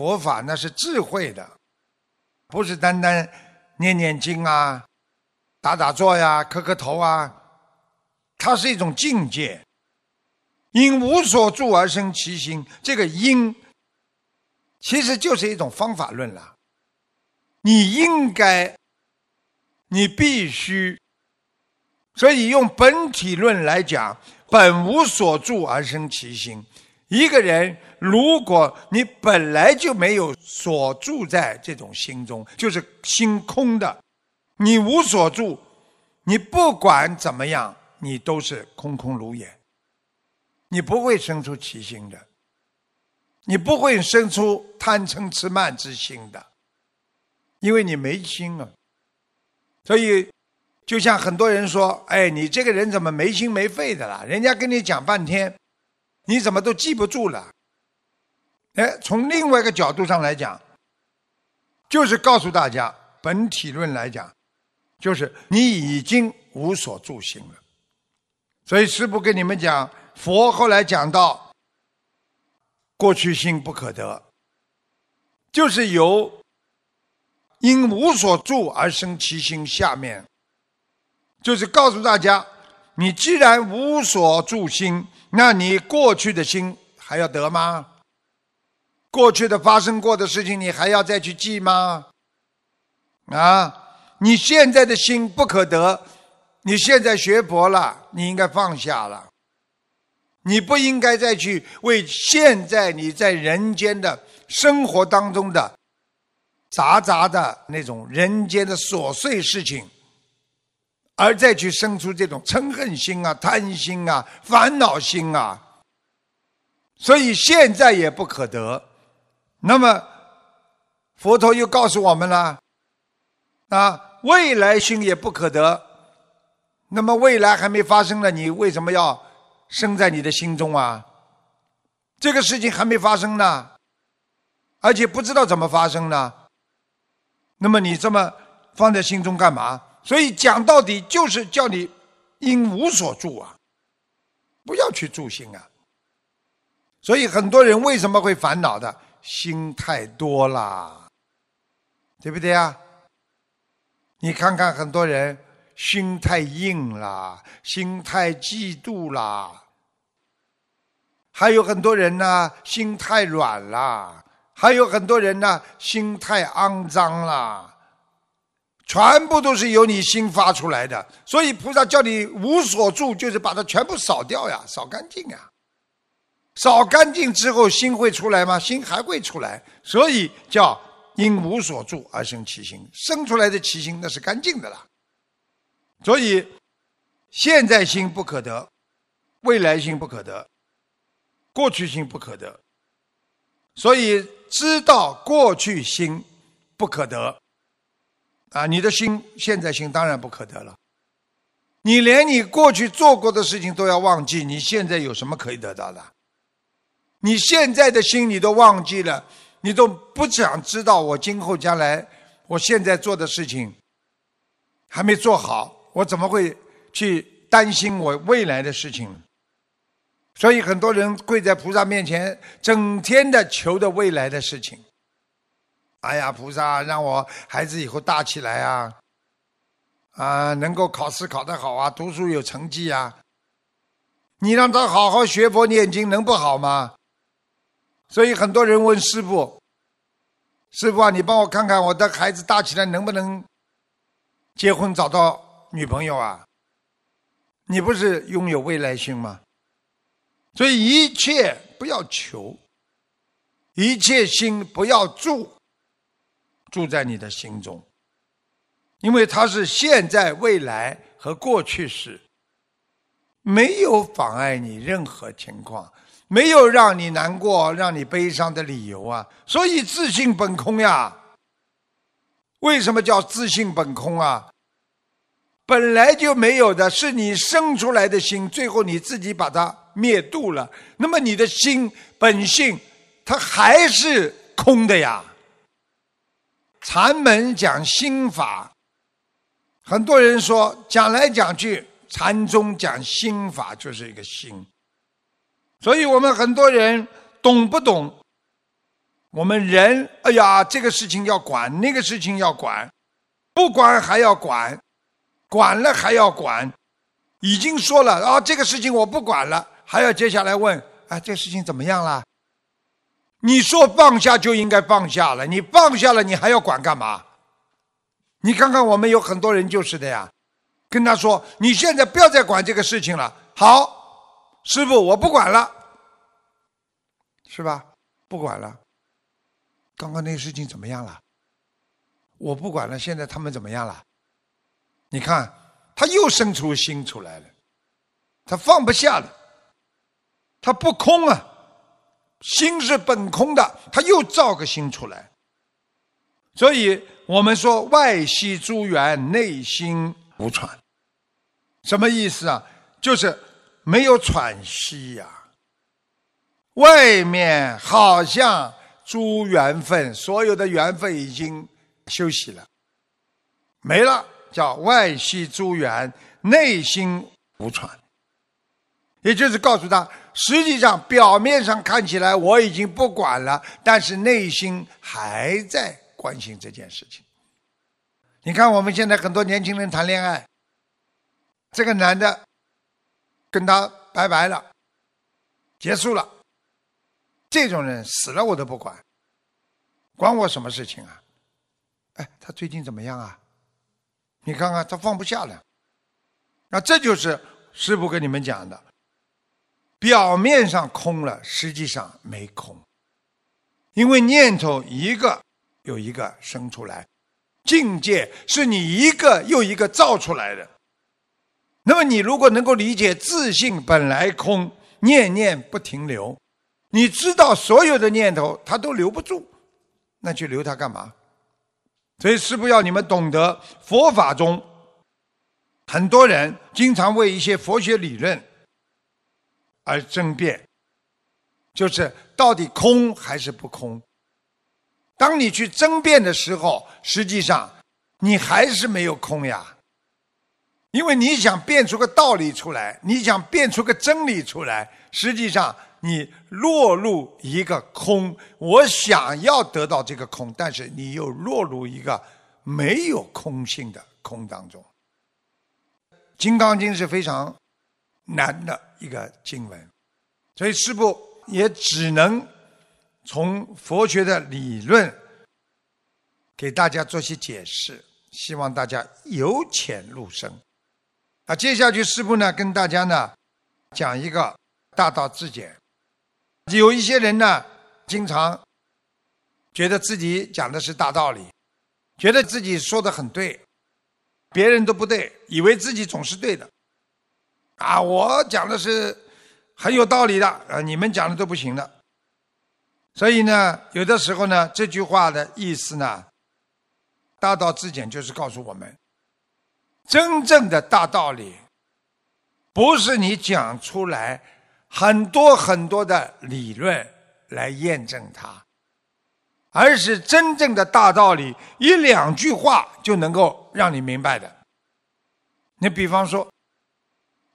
佛法那是智慧的，不是单单念念经啊、打打坐呀、磕磕头啊，它是一种境界。因无所住而生其心，这个因其实就是一种方法论了。你应该，你必须，所以用本体论来讲，本无所住而生其心。一个人，如果你本来就没有所住在这种心中，就是心空的，你无所住，你不管怎么样，你都是空空如也。你不会生出奇心的，你不会生出贪嗔痴慢之心的，因为你没心啊。所以，就像很多人说：“哎，你这个人怎么没心没肺的啦？”人家跟你讲半天，你怎么都记不住了？哎，从另外一个角度上来讲，就是告诉大家，本体论来讲，就是你已经无所住心了。所以师父跟你们讲。佛后来讲到，过去心不可得，就是由因无所住而生其心。下面就是告诉大家，你既然无所住心，那你过去的心还要得吗？过去的发生过的事情，你还要再去记吗？啊，你现在的心不可得，你现在学佛了，你应该放下了。你不应该再去为现在你在人间的生活当中的杂杂的那种人间的琐碎事情，而再去生出这种嗔恨心啊、贪心啊、烦恼心啊。所以现在也不可得。那么佛陀又告诉我们了啊，未来心也不可得。那么未来还没发生呢，你为什么要？生在你的心中啊，这个事情还没发生呢，而且不知道怎么发生呢。那么你这么放在心中干嘛？所以讲到底就是叫你因无所住啊，不要去住心啊。所以很多人为什么会烦恼的？心太多啦，对不对啊？你看看很多人。心太硬了，心太嫉妒了，还有很多人呢，心太软了，还有很多人呢，心太肮脏了，全部都是由你心发出来的。所以菩萨叫你无所住，就是把它全部扫掉呀，扫干净呀。扫干净之后，心会出来吗？心还会出来，所以叫因无所住而生其心，生出来的其心那是干净的了。所以，现在心不可得，未来心不可得，过去心不可得。所以知道过去心不可得，啊，你的心现在心当然不可得了。你连你过去做过的事情都要忘记，你现在有什么可以得到的？你现在的心你都忘记了，你都不想知道我今后将来，我现在做的事情还没做好。我怎么会去担心我未来的事情？所以很多人跪在菩萨面前，整天的求的未来的事情。哎呀，菩萨让我孩子以后大起来啊，啊，能够考试考得好啊，读书有成绩啊。你让他好好学佛念经，能不好吗？所以很多人问师傅：“师傅啊，你帮我看看我的孩子大起来能不能结婚，找到？”女朋友啊，你不是拥有未来心吗？所以一切不要求，一切心不要住，住在你的心中，因为它是现在、未来和过去式，没有妨碍你任何情况，没有让你难过、让你悲伤的理由啊。所以自信本空呀。为什么叫自信本空啊？本来就没有的，是你生出来的心，最后你自己把它灭度了。那么你的心本性，它还是空的呀。禅门讲心法，很多人说讲来讲去，禅宗讲心法就是一个心。所以我们很多人懂不懂？我们人，哎呀，这个事情要管，那个事情要管，不管还要管，管了还要管，已经说了啊，这个事情我不管了，还要接下来问，啊，这个事情怎么样了？你说放下就应该放下了，你放下了，你还要管干嘛？你看看我们有很多人就是的呀，跟他说，你现在不要再管这个事情了，好，师傅我不管了。是吧？不管了。刚刚那个事情怎么样了？我不管了。现在他们怎么样了？你看，他又生出心出来了，他放不下了，他不空啊，心是本空的，他又造个心出来。所以我们说外息诸缘，内心无喘，什么意思啊？就是没有喘息呀。外面好像诸缘分，所有的缘分已经休息了，没了，叫外息诸缘，内心无喘。也就是告诉他，实际上表面上看起来我已经不管了，但是内心还在关心这件事情。你看我们现在很多年轻人谈恋爱，这个男的跟他拜拜了，结束了。这种人死了我都不管，管我什么事情啊？哎，他最近怎么样啊？你看看他放不下了，那这就是师傅跟你们讲的，表面上空了，实际上没空，因为念头一个又一个生出来，境界是你一个又一个造出来的。那么你如果能够理解自信本来空，念念不停留。你知道所有的念头，它都留不住，那去留它干嘛？所以师父要你们懂得佛法中，很多人经常为一些佛学理论而争辩，就是到底空还是不空？当你去争辩的时候，实际上你还是没有空呀，因为你想辩出个道理出来，你想辩出个真理出来，实际上。你落入一个空，我想要得到这个空，但是你又落入一个没有空性的空当中。《金刚经》是非常难的一个经文，所以师父也只能从佛学的理论给大家做些解释，希望大家由浅入深。啊，接下去师父呢跟大家呢讲一个大道至简。有一些人呢，经常觉得自己讲的是大道理，觉得自己说的很对，别人都不对，以为自己总是对的。啊，我讲的是很有道理的，啊，你们讲的都不行的。所以呢，有的时候呢，这句话的意思呢，大道至简就是告诉我们，真正的大道理，不是你讲出来。很多很多的理论来验证它，而是真正的大道理，一两句话就能够让你明白的。你比方说，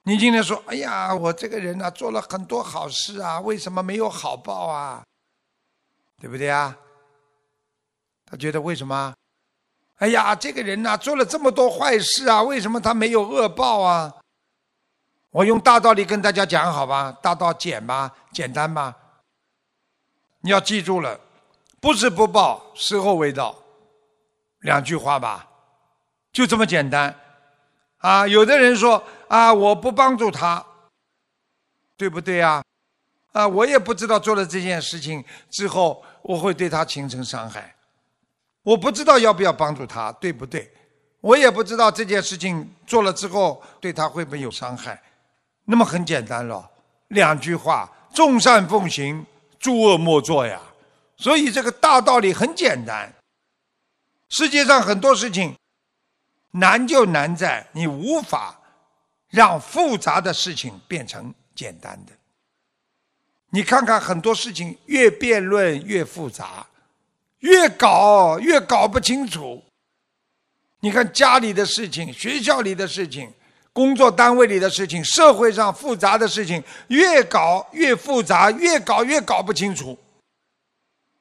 你今天说：“哎呀，我这个人呢做了很多好事啊，为什么没有好报啊？对不对啊？”他觉得为什么？哎呀，这个人呢做了这么多坏事啊，为什么他没有恶报啊？我用大道理跟大家讲，好吧？大道简吧，简单吧。你要记住了，不是不报，时候未到，两句话吧，就这么简单。啊，有的人说啊，我不帮助他，对不对啊？啊，我也不知道做了这件事情之后，我会对他形成伤害，我不知道要不要帮助他，对不对？我也不知道这件事情做了之后对他会不会有伤害。那么很简单了，两句话：众善奉行，诸恶莫作呀。所以这个大道理很简单。世界上很多事情难就难在你无法让复杂的事情变成简单的。你看看很多事情越辩论越复杂，越搞越搞不清楚。你看家里的事情，学校里的事情。工作单位里的事情，社会上复杂的事情，越搞越复杂，越搞越搞不清楚。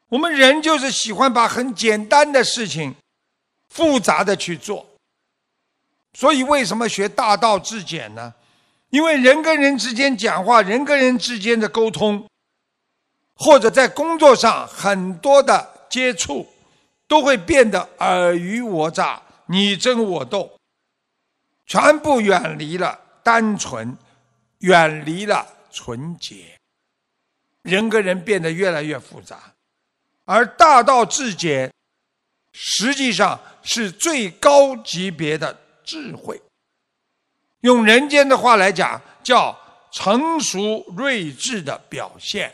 我们人就是喜欢把很简单的事情复杂的去做。所以为什么学大道至简呢？因为人跟人之间讲话，人跟人之间的沟通，或者在工作上很多的接触，都会变得尔虞我诈、你争我斗，全部远离了单纯，远离了纯洁，人跟人变得越来越复杂。而大道至简，实际上是最高级别的智慧。用人间的话来讲，叫成熟睿智的表现；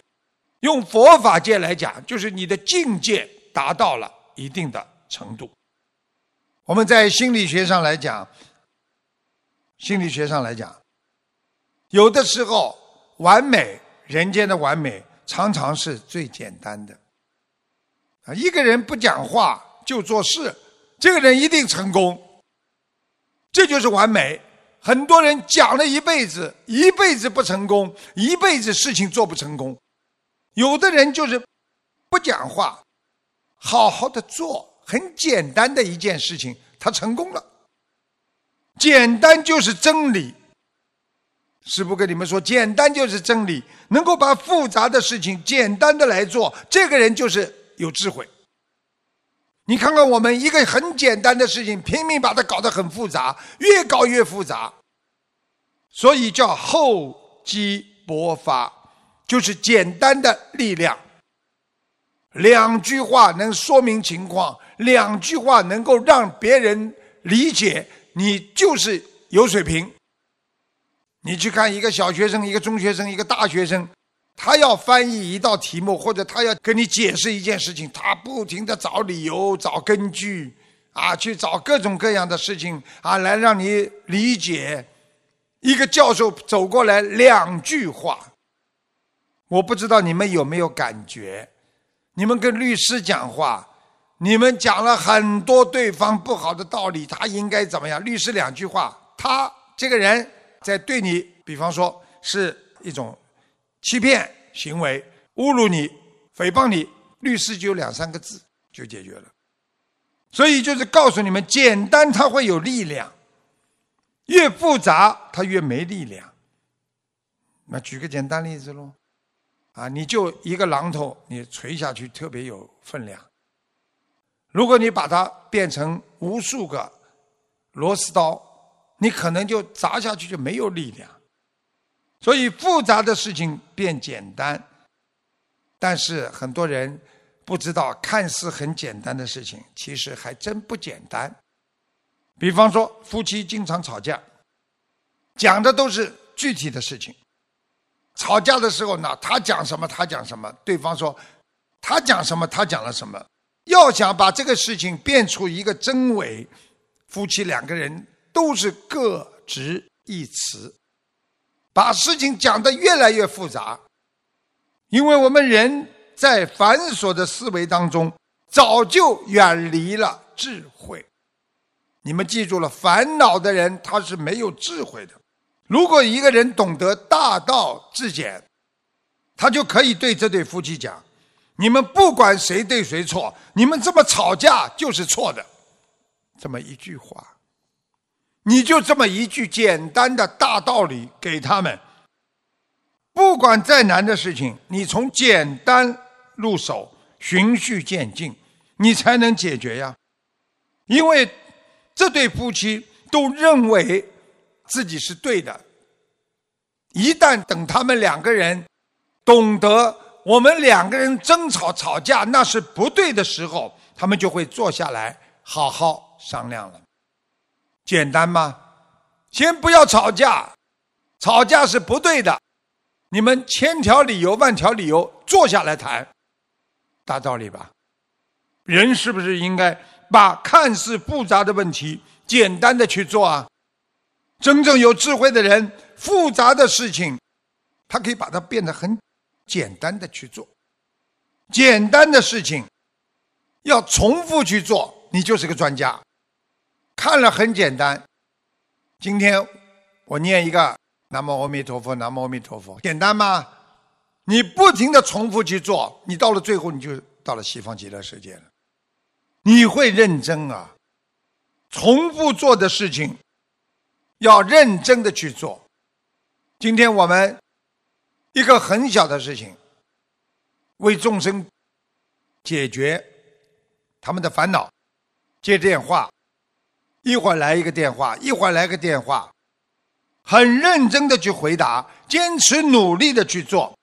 用佛法界来讲，就是你的境界达到了一定的程度。我们在心理学上来讲，心理学上来讲，有的时候完美人间的完美，常常是最简单的。啊，一个人不讲话就做事，这个人一定成功，这就是完美。很多人讲了一辈子，一辈子不成功，一辈子事情做不成功。有的人就是不讲话，好好的做，很简单的一件事情，他成功了。简单就是真理。师父跟你们说，简单就是真理。能够把复杂的事情简单的来做，这个人就是有智慧。你看看我们一个很简单的事情，拼命把它搞得很复杂，越搞越复杂，所以叫厚积薄发，就是简单的力量。两句话能说明情况，两句话能够让别人理解，你就是有水平。你去看一个小学生，一个中学生，一个大学生。他要翻译一道题目，或者他要跟你解释一件事情，他不停的找理由、找根据，啊，去找各种各样的事情啊，来让你理解。一个教授走过来，两句话，我不知道你们有没有感觉？你们跟律师讲话，你们讲了很多对方不好的道理，他应该怎么样？律师两句话，他这个人在对你，比方说是一种。欺骗行为、侮辱你、诽谤你，律师就两三个字就解决了。所以就是告诉你们，简单它会有力量，越复杂它越没力量。那举个简单例子喽，啊，你就一个榔头，你锤下去特别有分量。如果你把它变成无数个螺丝刀，你可能就砸下去就没有力量。所以复杂的事情变简单，但是很多人不知道，看似很简单的事情，其实还真不简单。比方说，夫妻经常吵架，讲的都是具体的事情。吵架的时候呢，他讲什么，他讲什么，对方说他讲什么，他讲了什么。要想把这个事情变出一个真伪，夫妻两个人都是各执一词。把事情讲得越来越复杂，因为我们人在繁琐的思维当中，早就远离了智慧。你们记住了，烦恼的人他是没有智慧的。如果一个人懂得大道至简，他就可以对这对夫妻讲：“你们不管谁对谁错，你们这么吵架就是错的。”这么一句话。你就这么一句简单的大道理给他们，不管再难的事情，你从简单入手，循序渐进，你才能解决呀。因为这对夫妻都认为自己是对的。一旦等他们两个人懂得我们两个人争吵吵架那是不对的时候，他们就会坐下来好好商量了。简单吗？先不要吵架，吵架是不对的。你们千条理由万条理由坐下来谈，大道理吧？人是不是应该把看似复杂的问题简单的去做啊？真正有智慧的人，复杂的事情，他可以把它变得很简单的去做。简单的事情要重复去做，你就是个专家。看了很简单，今天我念一个南无阿弥陀佛，南无阿弥陀佛，简单吗？你不停的重复去做，你到了最后你就到了西方极乐世界了。你会认真啊，重复做的事情要认真的去做。今天我们一个很小的事情，为众生解决他们的烦恼，接电话，一会儿来一个电话，一会儿来个电话，很认真的去回答，坚持努力的去做，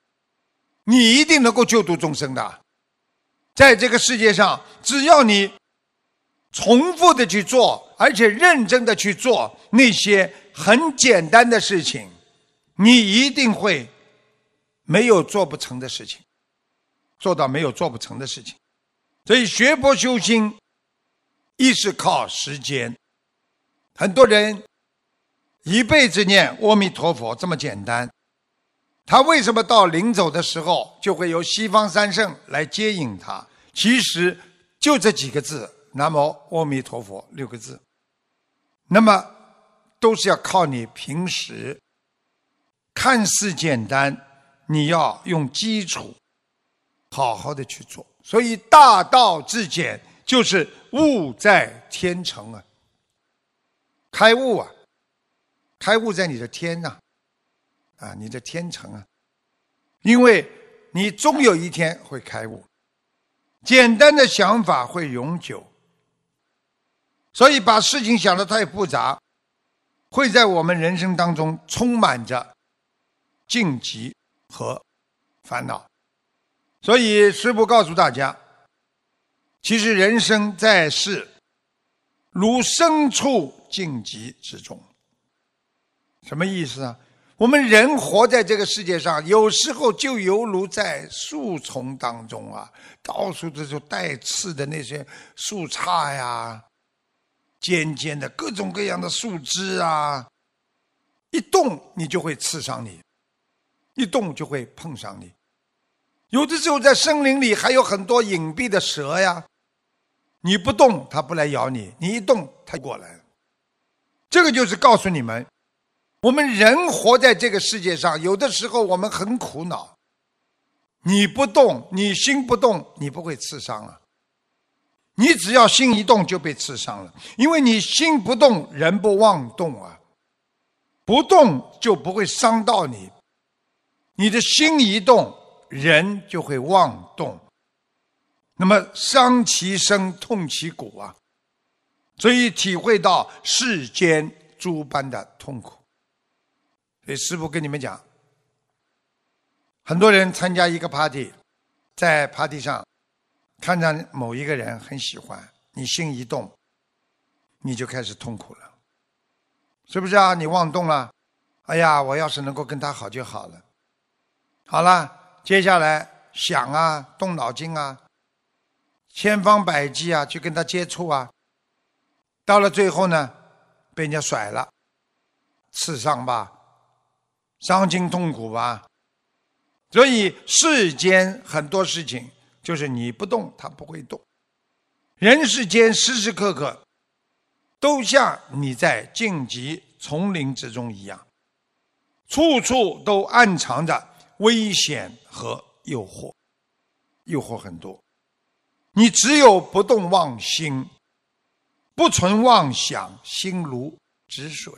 你一定能够救度众生的。在这个世界上，只要你重复的去做，而且认真的去做那些很简单的事情。你一定会没有做不成的事情，做到没有做不成的事情。所以学佛修心，一是靠时间。很多人一辈子念阿弥陀佛这么简单，他为什么到临走的时候就会由西方三圣来接引他？其实就这几个字：南无阿弥陀佛六个字。那么都是要靠你平时。看似简单，你要用基础好好的去做。所以大道至简，就是悟在天成啊，开悟啊，开悟在你的天呐，啊，你的天成啊，因为你终有一天会开悟。简单的想法会永久，所以把事情想得太复杂，会在我们人生当中充满着。荆棘和烦恼，所以师父告诉大家，其实人生在世，如牲畜荆棘之中。什么意思啊？我们人活在这个世界上，有时候就犹如在树丛当中啊，到处都是带刺的那些树杈呀，尖尖的各种各样的树枝啊，一动你就会刺伤你。一动就会碰上你，有的时候在森林里还有很多隐蔽的蛇呀，你不动它不来咬你，你一动它过来。这个就是告诉你们，我们人活在这个世界上，有的时候我们很苦恼。你不动，你心不动，你不会刺伤啊。你只要心一动就被刺伤了，因为你心不动，人不妄动啊，不动就不会伤到你。你的心一动，人就会妄动，那么伤其身，痛其骨啊，所以体会到世间诸般的痛苦。所以师父跟你们讲，很多人参加一个 party，在 party 上看到某一个人很喜欢，你心一动，你就开始痛苦了，是不是啊？你妄动了，哎呀，我要是能够跟他好就好了。好了，接下来想啊，动脑筋啊，千方百计啊，去跟他接触啊。到了最后呢，被人家甩了，刺伤吧，伤筋痛苦吧。所以世间很多事情，就是你不动，它不会动。人世间时时刻刻，都像你在荆棘丛林之中一样，处处都暗藏着。危险和诱惑，诱惑很多。你只有不动妄心，不存妄想，心如止水。